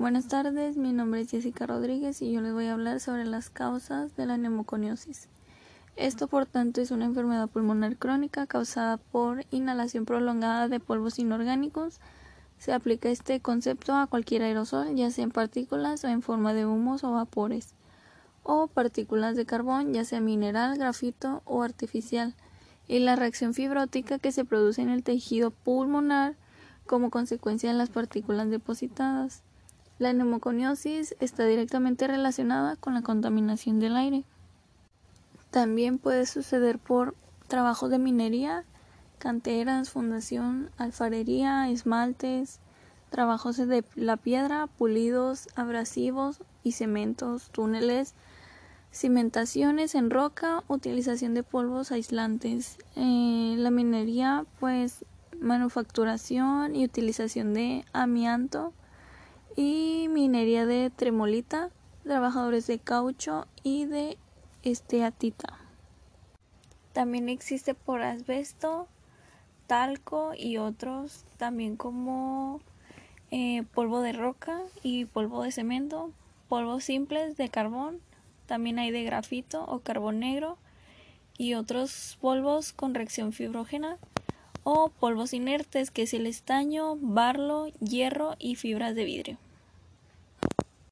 Buenas tardes, mi nombre es Jessica Rodríguez y yo les voy a hablar sobre las causas de la neumoconiosis. Esto, por tanto, es una enfermedad pulmonar crónica causada por inhalación prolongada de polvos inorgánicos. Se aplica este concepto a cualquier aerosol, ya sea en partículas o en forma de humos o vapores, o partículas de carbón, ya sea mineral, grafito o artificial, y la reacción fibrótica que se produce en el tejido pulmonar como consecuencia de las partículas depositadas. La neumoconiosis está directamente relacionada con la contaminación del aire. También puede suceder por trabajos de minería, canteras, fundación, alfarería, esmaltes, trabajos de la piedra, pulidos, abrasivos y cementos, túneles, cimentaciones en roca, utilización de polvos aislantes. Eh, la minería, pues manufacturación y utilización de amianto y minería de tremolita, trabajadores de caucho y de esteatita. También existe por asbesto, talco y otros, también como eh, polvo de roca y polvo de cemento, polvos simples de carbón, también hay de grafito o carbón negro y otros polvos con reacción fibrógena o polvos inertes que es el estaño, barlo, hierro y fibras de vidrio.